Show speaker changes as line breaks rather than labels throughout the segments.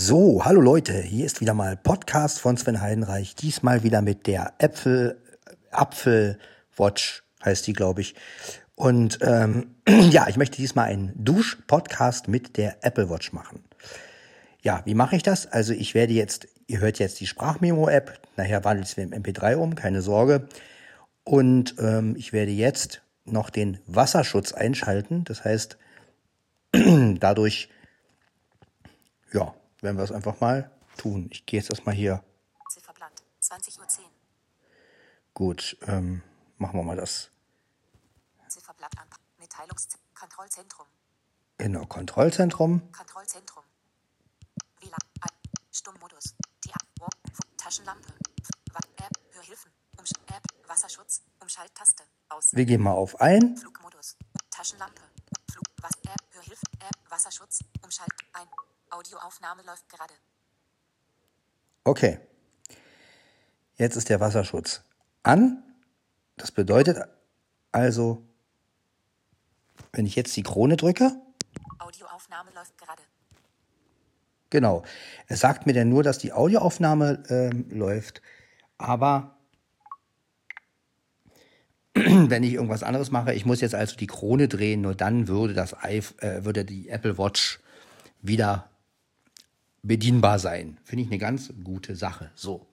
So, hallo Leute, hier ist wieder mal Podcast von Sven Heidenreich. Diesmal wieder mit der Äpfel, Apfel Watch heißt die, glaube ich. Und ähm, ja, ich möchte diesmal einen Dusch-Podcast mit der Apple Watch machen. Ja, wie mache ich das? Also ich werde jetzt, ihr hört jetzt die Sprachmemo-App, nachher wandelt es mir im MP3 um, keine Sorge. Und ähm, ich werde jetzt noch den Wasserschutz einschalten. Das heißt, dadurch, ja, werden wir es einfach mal tun. Ich gehe jetzt erstmal hier. Zifferblatt, 20.10 Uhr. Gut, ähm, machen wir mal das. Zifferblatt an. Mitteilungskontrollzentrum. Genau, Kontrollzentrum. Kontrollzentrum. WLAN. Stummmodus. Taschenlampe. App. Hörhilfen. Umsch App. Wasserschutz. Umschalttaste. Aus. Wir gehen mal auf ein. Flugmodus. Taschenlampe. Flug. Was App. Hörhilfen. App. Wasserschutz. Umschalt. Ein. Audioaufnahme läuft gerade. Okay. Jetzt ist der Wasserschutz an. Das bedeutet also, wenn ich jetzt die Krone drücke. Audioaufnahme läuft gerade. Genau. Es sagt mir dann nur, dass die Audioaufnahme äh, läuft. Aber wenn ich irgendwas anderes mache, ich muss jetzt also die Krone drehen, nur dann würde das äh, würde die Apple Watch wieder bedienbar sein. Finde ich eine ganz gute Sache. So.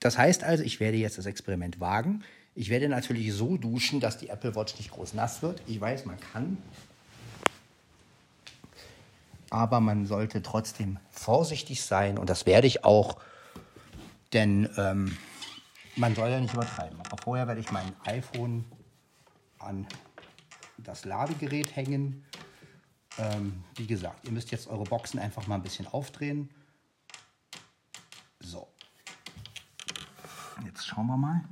Das heißt also, ich werde jetzt das Experiment wagen. Ich werde natürlich so duschen, dass die Apple Watch nicht groß nass wird. Ich weiß, man kann. Aber man sollte trotzdem vorsichtig sein und das werde ich auch, denn ähm, man soll ja nicht übertreiben. Aber vorher werde ich mein iPhone an das Ladegerät hängen ähm, wie gesagt, ihr müsst jetzt eure Boxen einfach mal ein bisschen aufdrehen. So. Jetzt schauen wir mal.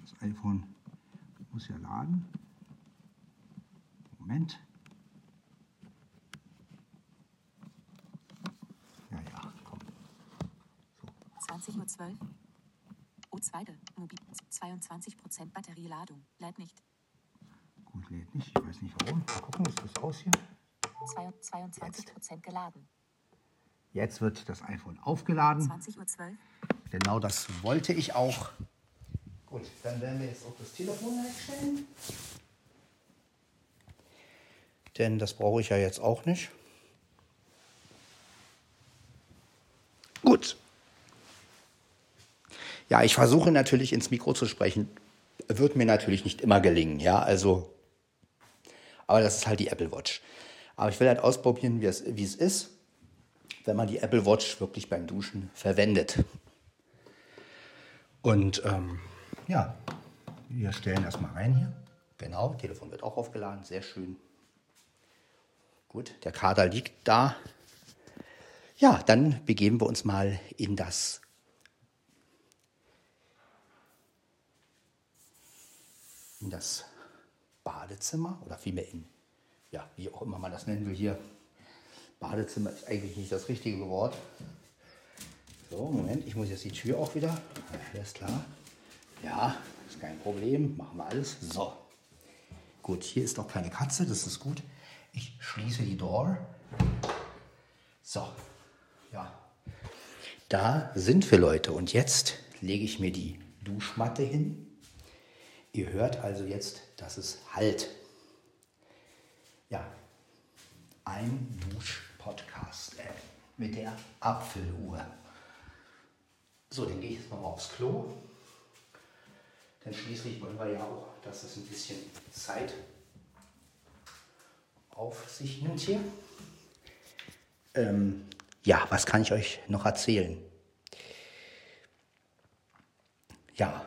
Das iPhone muss ja laden. Moment. Ja, ja, komm. So. 20.12 Uhr. O2. Mobil 22% Batterieladung. Lädt nicht. Gut, lädt nicht. Ich weiß nicht warum. Mal gucken, ist das aus hier? 22 Prozent geladen. Jetzt wird das iPhone aufgeladen. 20.12 Uhr. Genau das wollte ich auch. Gut, dann werden wir jetzt auch das Telefon wegstellen. Denn das brauche ich ja jetzt auch nicht. Gut. Ja, ich versuche natürlich ins Mikro zu sprechen. Wird mir natürlich nicht immer gelingen. Ja, also aber das ist halt die Apple Watch. Aber ich will halt ausprobieren, wie es, wie es ist, wenn man die Apple Watch wirklich beim Duschen verwendet. Und ähm, ja, wir stellen das mal rein hier. Genau, Telefon wird auch aufgeladen, sehr schön. Gut, der Kader liegt da. Ja, dann begeben wir uns mal in das in das Badezimmer oder vielmehr in, ja, wie auch immer man das nennen will hier. Badezimmer ist eigentlich nicht das richtige Wort. So, Moment, ich muss jetzt die Tür auch wieder. Alles klar. Ja, ist kein Problem. Machen wir alles. So. Gut, hier ist noch keine Katze, das ist gut. Ich schließe die Door. So. Ja. Da sind wir, Leute. Und jetzt lege ich mir die Duschmatte hin. Ihr hört also jetzt, dass es halt. Ja, ein Dusch-Podcast äh, mit der Apfeluhr. So, dann gehe ich jetzt mal aufs Klo. Denn schließlich wollen wir ja auch, dass es ein bisschen Zeit auf sich nimmt hier. Ähm, ja, was kann ich euch noch erzählen? Ja,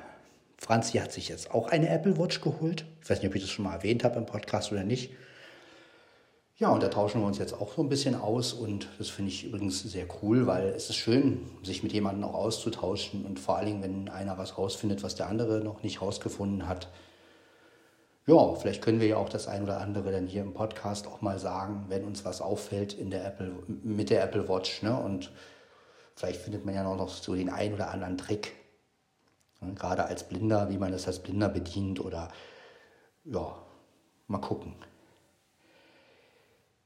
Franzi hat sich jetzt auch eine Apple Watch geholt. Ich weiß nicht, ob ich das schon mal erwähnt habe im Podcast oder nicht. Ja, und da tauschen wir uns jetzt auch so ein bisschen aus und das finde ich übrigens sehr cool, weil es ist schön, sich mit jemandem auch auszutauschen und vor allen Dingen, wenn einer was rausfindet, was der andere noch nicht rausgefunden hat. Ja, vielleicht können wir ja auch das ein oder andere dann hier im Podcast auch mal sagen, wenn uns was auffällt in der Apple, mit der Apple Watch. Ne? Und vielleicht findet man ja noch so den ein oder anderen Trick, gerade als Blinder, wie man das als Blinder bedient oder ja, mal gucken.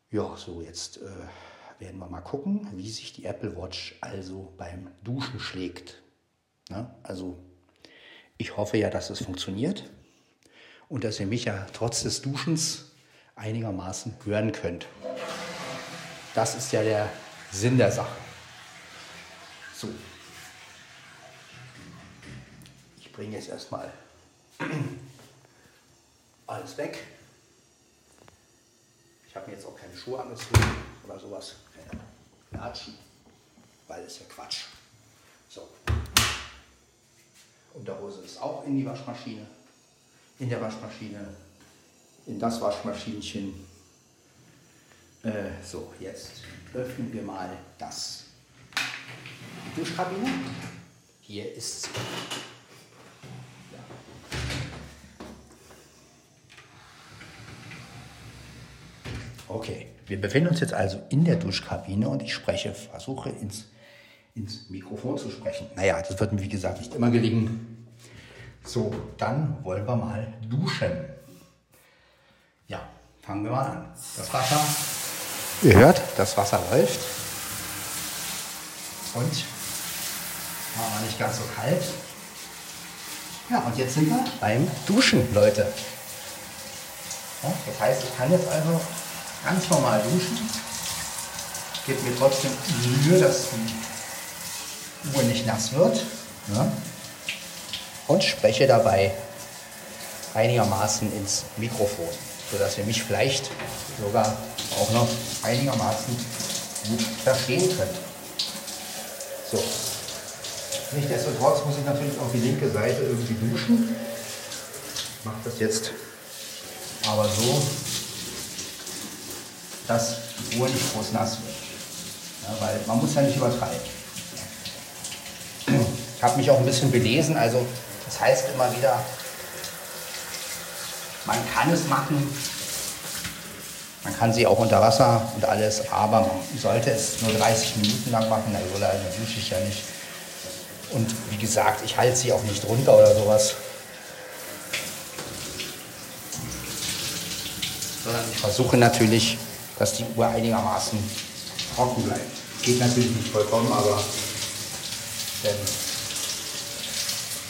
Ja, so jetzt äh, werden wir mal gucken, wie sich die Apple Watch also beim Duschen schlägt. Na, also ich hoffe ja, dass es funktioniert und dass ihr mich ja trotz des Duschens einigermaßen hören könnt. Das ist ja der Sinn der Sache. So. Bringe jetzt erstmal alles weg. Ich habe mir jetzt auch keine Schuhe angezogen oder sowas. Keine Latschen, weil das ist ja Quatsch. So. Unterhose ist auch in die Waschmaschine. In der Waschmaschine. In das Waschmaschinchen. Äh, so, jetzt öffnen wir mal das. Duschkabine. Hier ist. Okay, wir befinden uns jetzt also in der Duschkabine und ich spreche, versuche ins, ins Mikrofon zu sprechen. Naja, das wird mir wie gesagt nicht immer gelingen. So, dann wollen wir mal duschen. Ja, fangen wir mal an. Das Wasser, ihr hört, das Wasser läuft. Und war aber nicht ganz so kalt. Ja, und jetzt sind wir beim Duschen, Leute. Ja, das heißt, ich kann jetzt also ganz normal duschen. Gebe mir trotzdem Mühe, dass die Uhr nicht nass wird. Ja. Und spreche dabei einigermaßen ins Mikrofon, sodass ihr mich vielleicht sogar auch noch einigermaßen gut verstehen könnt. So. Nichtsdestotrotz muss ich natürlich auf die linke Seite irgendwie duschen. Ich mache das jetzt aber so, dass die Uhr nicht groß nass wird. Ja, weil man muss ja nicht übertreiben. Ich habe mich auch ein bisschen belesen, also das heißt immer wieder, man kann es machen, man kann sie auch unter Wasser und alles, aber man sollte es nur 30 Minuten lang machen, also da dusche ich ja nicht. Und wie gesagt, ich halte sie auch nicht runter oder sowas. Sondern ich versuche natürlich dass die Uhr einigermaßen trocken bleibt. Geht natürlich nicht vollkommen, aber denn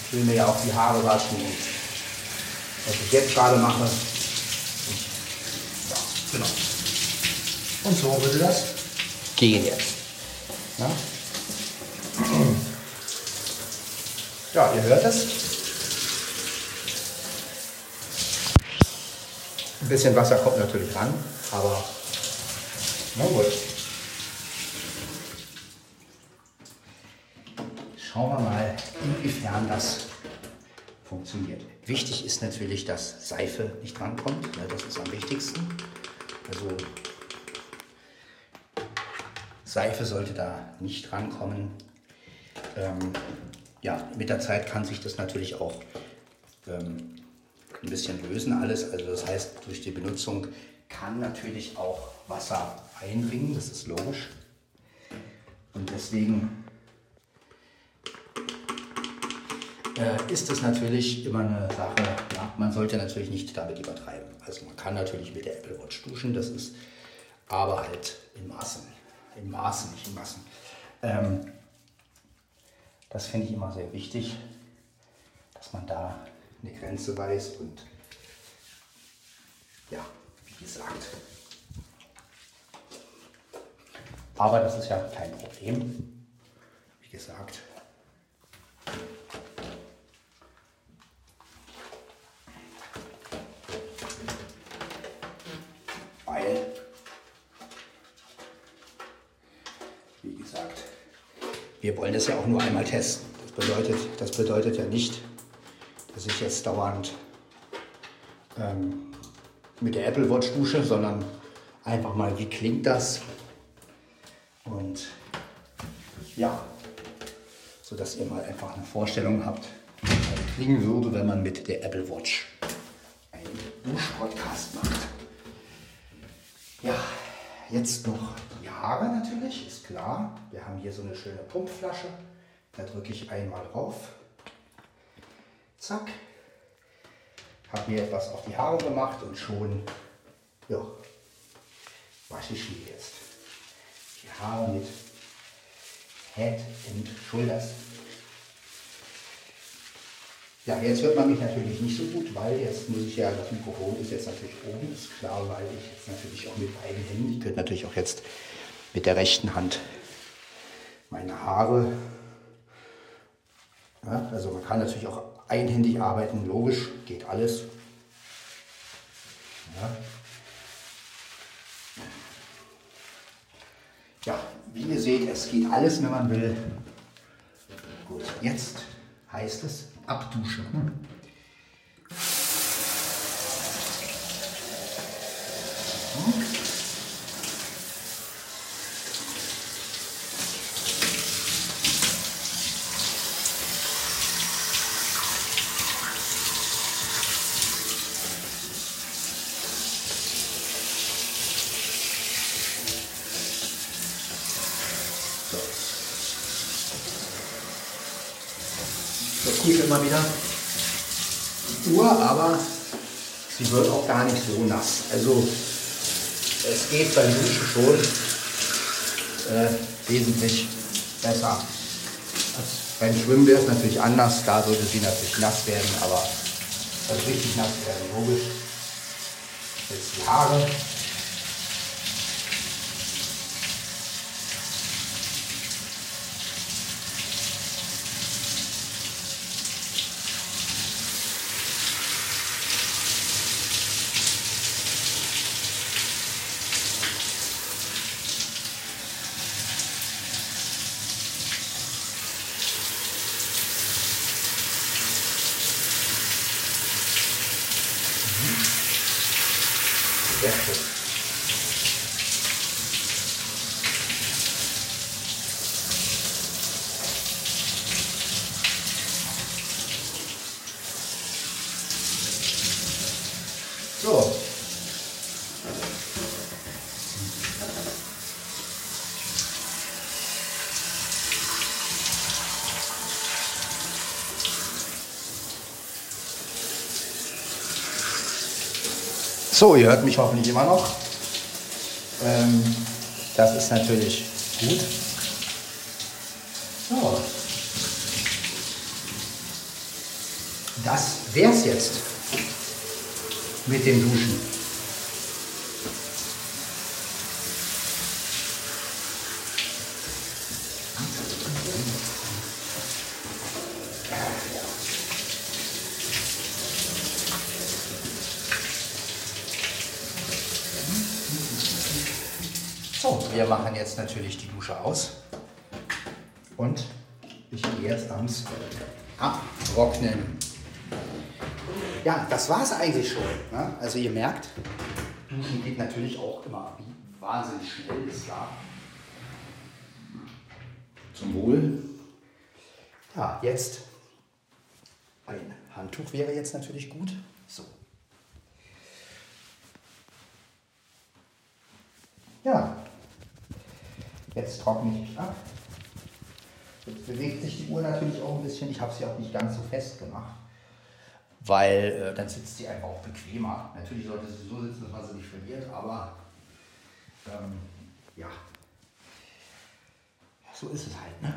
ich will mir ja auch die Haare waschen. Und was ich jetzt gerade mache, ja, genau. Und so würde das gehen jetzt. Ja, ja ihr hört es. Ein bisschen Wasser kommt natürlich ran, aber na gut. Schauen wir mal, inwiefern das funktioniert. Wichtig ist natürlich, dass Seife nicht drankommt. Ja, das ist am wichtigsten. Also Seife sollte da nicht drankommen. Ähm, ja, mit der Zeit kann sich das natürlich auch ähm, ein bisschen lösen alles. Also das heißt, durch die Benutzung kann natürlich auch Wasser einbringen, das ist logisch. Und deswegen äh, ist es natürlich immer eine Sache, ja, man sollte natürlich nicht damit übertreiben. Also man kann natürlich mit der Apple Watch duschen, das ist aber halt in Maßen, in Maßen, nicht in Massen. Ähm, das finde ich immer sehr wichtig, dass man da eine Grenze weiß und ja, wie gesagt, Aber das ist ja kein Problem. Wie gesagt. Weil, wie gesagt, wir wollen das ja auch nur einmal testen. Das bedeutet, das bedeutet ja nicht, dass ich jetzt dauernd ähm, mit der Apple Watch dusche, sondern einfach mal, wie klingt das? Und ja, so dass ihr mal einfach eine Vorstellung habt, es klingen würde, wenn man mit der Apple Watch einen Dusch-Podcast macht. Ja, jetzt noch die Haare natürlich, ist klar. Wir haben hier so eine schöne Pumpflasche. Da drücke ich einmal drauf. Zack. Habe mir etwas auf die Haare gemacht und schon ja, wasche ich mir jetzt die Haare mit Head and Shoulders. Ja, jetzt hört man mich natürlich nicht so gut, weil jetzt muss ich ja, das Mikrofon ist jetzt natürlich oben, ist klar, weil ich jetzt natürlich auch mit beiden Händen, ich könnte natürlich auch jetzt mit der rechten Hand meine Haare, ja, also man kann natürlich auch einhändig arbeiten, logisch, geht alles. Ja. ja, wie ihr seht, es geht alles, wenn man will. Gut, jetzt heißt es abduschen. hier immer wieder die Uhr, aber sie wird auch gar nicht so nass. Also es geht beim Duschen schon äh, wesentlich besser. Als beim Schwimmen wäre es natürlich anders, da sollte sie natürlich nass werden, aber also richtig nass werden, logisch. Jetzt die Haare. Sehr schön. So. So, ihr hört mich hoffentlich immer noch. Ähm, das ist natürlich gut. So. Das wär's jetzt mit dem Duschen. So, wir machen jetzt natürlich die Dusche aus. Und ich gehe jetzt ans Abtrocknen. Ja, das war es eigentlich schon. Ne? Also ihr merkt, Duschen geht natürlich auch immer wahnsinnig schnell, ist klar. Zum Wohl. Ja, jetzt ein Handtuch wäre jetzt natürlich gut. So. Ja, jetzt trockne ich ab. Jetzt bewegt sich die Uhr natürlich auch ein bisschen. Ich habe sie auch nicht ganz so fest gemacht, weil äh, dann sitzt sie einfach auch bequemer. Natürlich sollte sie so sitzen, dass man sie nicht verliert, aber ähm, ja, so ist es halt. Ne?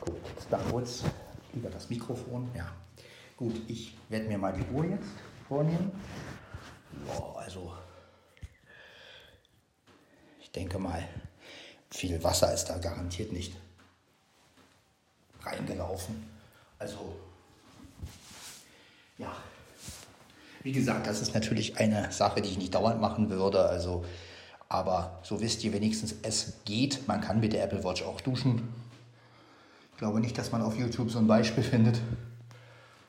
Gut, jetzt mal kurz über das Mikrofon. Ja, gut, ich werde mir mal die Uhr jetzt vornehmen. Ja, also ich denke mal, viel Wasser ist da garantiert nicht reingelaufen. Also, ja. Wie gesagt, das ist natürlich eine Sache, die ich nicht dauernd machen würde. Also, aber so wisst ihr wenigstens, es geht. Man kann mit der Apple Watch auch duschen. Ich glaube nicht, dass man auf YouTube so ein Beispiel findet.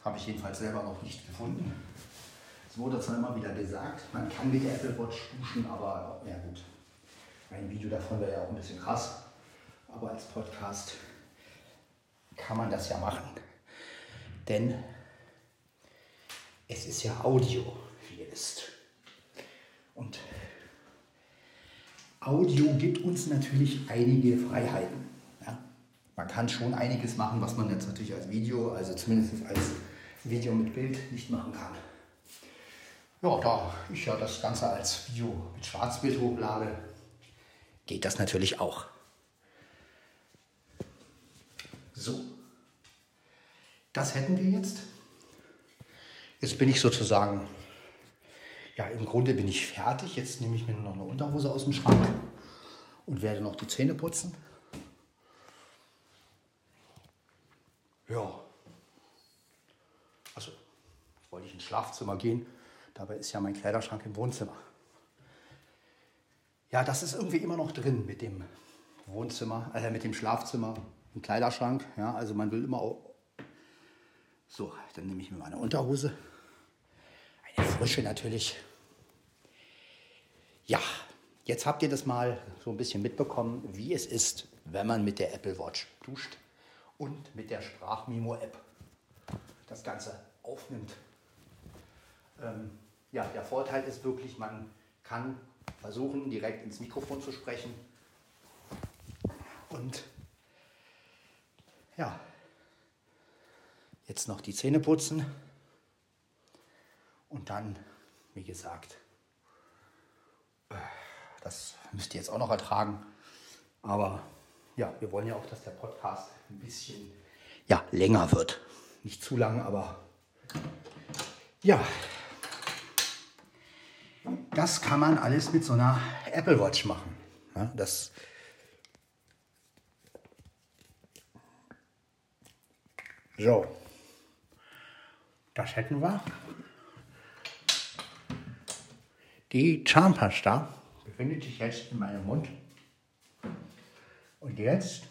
Habe ich jedenfalls selber noch nicht gefunden. Es wurde zwar immer wieder gesagt, man kann mit der Apple Watch duschen, aber ja gut. Ein Video davon wäre ja auch ein bisschen krass. Aber als Podcast kann man das ja machen. Denn es ist ja Audio, wie ihr wisst. Und Audio gibt uns natürlich einige Freiheiten. Ja? Man kann schon einiges machen, was man jetzt natürlich als Video, also zumindest als Video mit Bild nicht machen kann. Ja, da ich ja das Ganze als Video mit Schwarzbild hochlade, geht das natürlich auch. So, das hätten wir jetzt. Jetzt bin ich sozusagen, ja, im Grunde bin ich fertig. Jetzt nehme ich mir nur noch eine Unterhose aus dem Schrank und werde noch die Zähne putzen. Ja. Also, wollte ich ins Schlafzimmer gehen. Dabei ist ja mein Kleiderschrank im Wohnzimmer. Ja, das ist irgendwie immer noch drin mit dem Wohnzimmer, äh, mit dem Schlafzimmer, im Kleiderschrank. Ja, also man will immer auch. So, dann nehme ich mir meine Unterhose. Eine frische natürlich. Ja, jetzt habt ihr das mal so ein bisschen mitbekommen, wie es ist, wenn man mit der Apple Watch duscht und mit der Sprachmimo-App das Ganze aufnimmt. Ähm, ja, der Vorteil ist wirklich, man kann versuchen, direkt ins Mikrofon zu sprechen. Und ja, jetzt noch die Zähne putzen und dann, wie gesagt, äh, das müsst ihr jetzt auch noch ertragen. Aber ja, wir wollen ja auch, dass der Podcast ein bisschen ja, länger wird. Nicht zu lang, aber ja, das kann man alles mit so einer Apple Watch machen. Ja, das so, das hätten wir. Die Zahnpasta befindet sich jetzt in meinem Mund. Und jetzt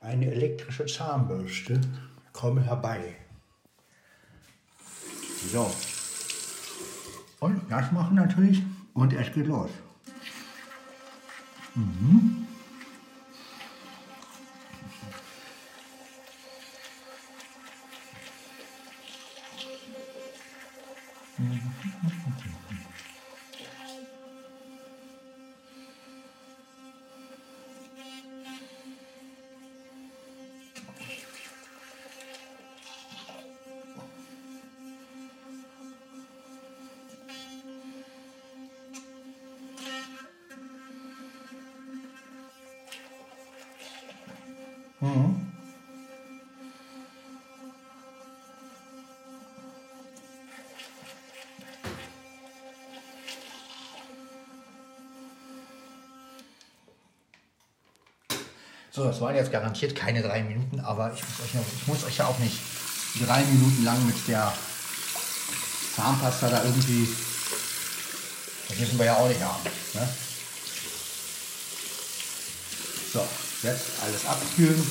eine elektrische Zahnbürste. Komme herbei. So. Und das machen natürlich und es geht los. Mhm. So, das waren jetzt garantiert keine drei Minuten, aber ich muss euch, noch, ich muss euch ja auch nicht drei Minuten lang mit der Zahnpasta da irgendwie. Das müssen wir ja auch nicht haben. Ne? So, jetzt alles abkühlen.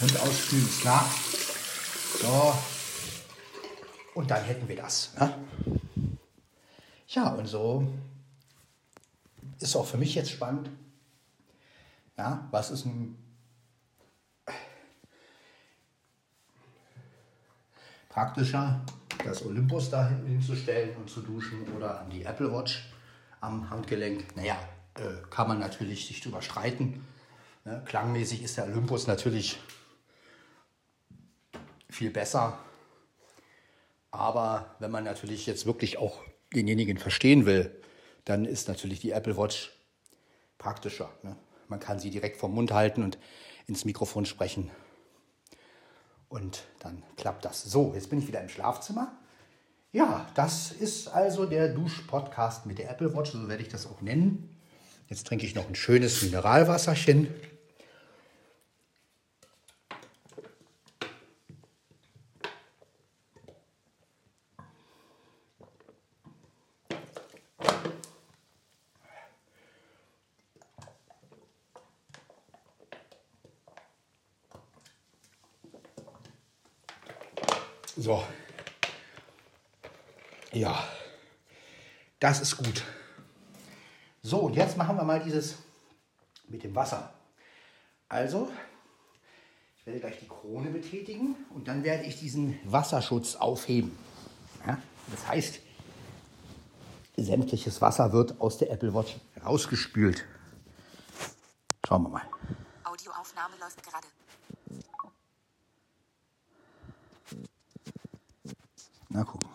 Und ausspülen ist klar. So. Und dann hätten wir das. Ne? Ja, und so ist auch für mich jetzt spannend. Ja, was ist ein praktischer, das Olympus da hinzustellen und zu duschen oder an die Apple Watch am Handgelenk. Naja, äh, kann man natürlich sich drüber streiten. Ne? Klangmäßig ist der Olympus natürlich viel besser. Aber wenn man natürlich jetzt wirklich auch denjenigen verstehen will, dann ist natürlich die Apple Watch praktischer. Ne? Man kann sie direkt vom Mund halten und ins Mikrofon sprechen. Und dann klappt das. So, jetzt bin ich wieder im Schlafzimmer. Ja, das ist also der Dusch-Podcast mit der Apple Watch, so werde ich das auch nennen. Jetzt trinke ich noch ein schönes Mineralwasserchen. So. Ja, das ist gut. So, und jetzt machen wir mal dieses mit dem Wasser. Also, ich werde gleich die Krone betätigen und dann werde ich diesen Wasserschutz aufheben. Ja, das heißt, sämtliches Wasser wird aus der Apple Watch rausgespült. Schauen wir mal.
Audioaufnahme läuft gerade.
Na gucken.